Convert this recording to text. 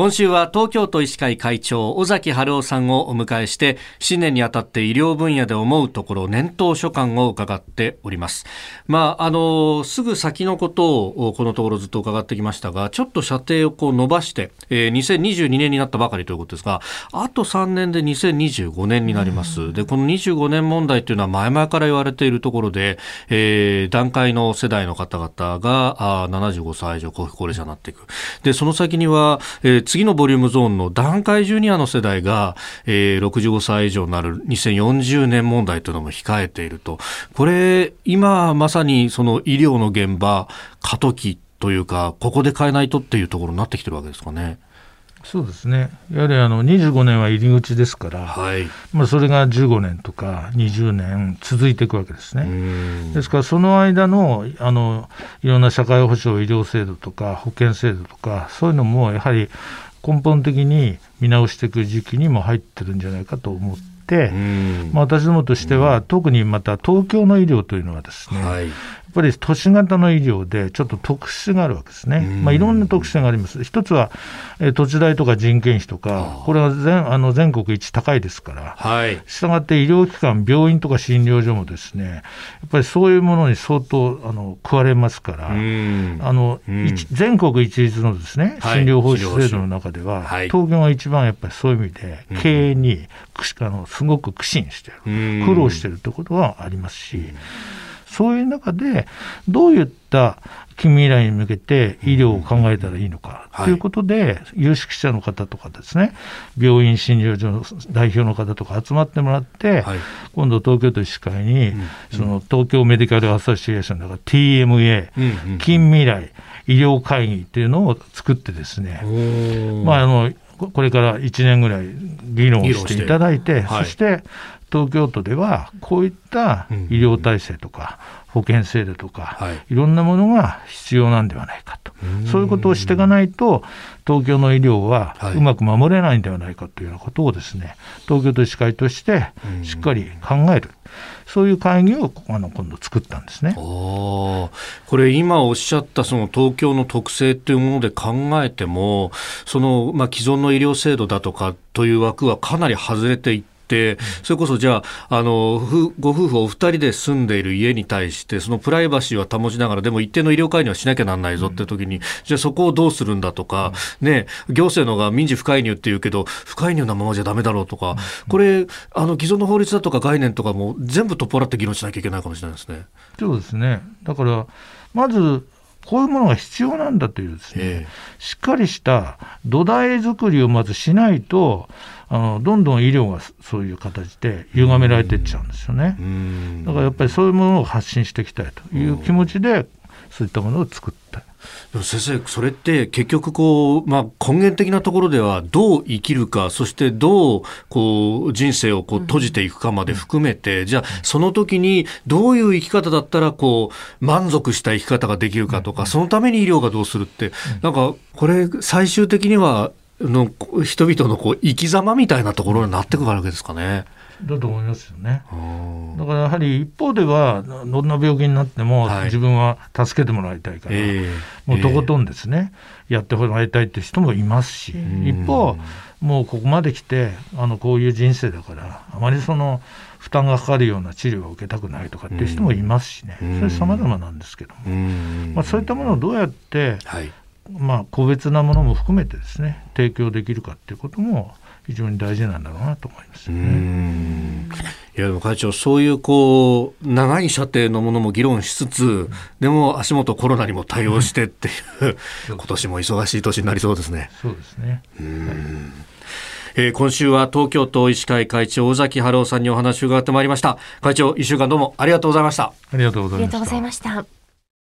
今週は東京都医師会会長尾崎春夫さんをお迎えして新年にあたって医療分野で思うところ年頭所感を伺っております。まああのすぐ先のことをこのところずっと伺ってきましたがちょっと射程をこう伸ばして、えー、2022年になったばかりということですがあと3年で2025年になります。でこの25年問題というのは前々から言われているところで、えー、段階の世代の方々があ75歳以上高齢者になっていく。でその先には、えー次のボリュームゾーンの段階ジュニアの世代が、えー、65歳以上になる2040年問題というのも控えていると、これ、今まさにその医療の現場、過渡期というか、ここで変えないとっていうところになってきてるわけですかね。そうですね、やはりあの25年は入り口ですから、はい、まあ、それが15年とか20年続いていくわけですね。ですから、その間のあのいろんな社会保障、医療制度とか保険制度とか、そういうのもやはり根本的に見直していく時期にも入ってるんじゃないかと思って、まあ、私どもとしては、特にまた東京の医療というのはですね、はい。っぱり都市型の医療でちょっと特殊があるわけですね、まあ、いろんな特殊があります、一つは、えー、土地代とか人件費とか、これは全あの全国一高いですから、はい、したがって医療機関、病院とか診療所もですね、やっぱりそういうものに相当あの食われますから、あの全国一律のですね診療報酬制度の中では、はい、東京が一番やっぱりそういう意味で、経営にあのすごく苦心してる、苦労してるということはありますし。そういう中で、どういった近未来に向けて医療を考えたらいいのかということで、有識者の方とかですね、病院診療所の代表の方とか集まってもらって、今度、東京都医師会に、その東京メディカルアソシエーションだから TMA、近未来医療会議っていうのを作ってですね、まあ、あのこれから1年ぐらい議論していただいて、そして東京都ではこういった医療体制とか保険制度とか、い、ろんなものが必要なんではないかと、そういうことをしていかないと、東京の医療はうまく守れないんではないかというようなことをですね、東京都医師会としてしっかり考える。そういう会議をあの今度作ったんですね。これ、今おっしゃったその東京の特性というもので考えても、そのまあ既存の医療制度だとかという枠はかなり外れていって、それこそじゃあ、あの、ご夫婦お二人で住んでいる家に対して、そのプライバシーは保ちながら、でも一定の医療介入はしなきゃなんないぞって時に、じゃあそこをどうするんだとか、ね、行政のが民事不介入っていうけど、不介入なままじゃだめだろうとか、これ、あの、既存の法律だとか概念とかも全部取っ払って議論しなきゃいけないかもしれないですね。そうですね。だから、まず、こういうものが必要なんだというですね、えー、しっかりした土台作りをまずしないと、あのどんどん医療がそういう形で歪められていっちゃうんですよね。だからやっぱりそういうものを発信していきたいという気持ちで、そういったものを作った。先生、それって結局こう、まあ、根源的なところではどう生きるか、そしてどうこう人生をこう閉じていくかまで含めて、うん、じゃあその時にどういう生き方だったらこう満足した生き方ができるかとか、そのために医療がどうするって、なんかこれ最終的にはの人々のこう生き様みたいなところになってくるわけですかね。だと思いますよね。だからやはり一方ではどんな病気になっても自分は助けてもらいたいから、はい、もうとことんですね、えー、やってもらいたいって人もいますし、一方もうここまで来てあのこういう人生だからあまりその負担がかかるような治療を受けたくないとかっていう人もいますしね、それ様々なんですけども、まあ、そういったものをどうやって、はいまあ、個別なものも含めてですね提供できるかっていうことも非常に大事なんだろうなと思いますね。いやでも会長そういうこう長い射程のものも議論しつつ、うん、でも足元コロナにも対応してっていう、今年も忙しい年になりそうですね。そうですね。えー、今週は東京都医師会会長尾崎春夫さんにお話を伺ってまいりました。会長一週間どうもありがとうございました。ありがとうございました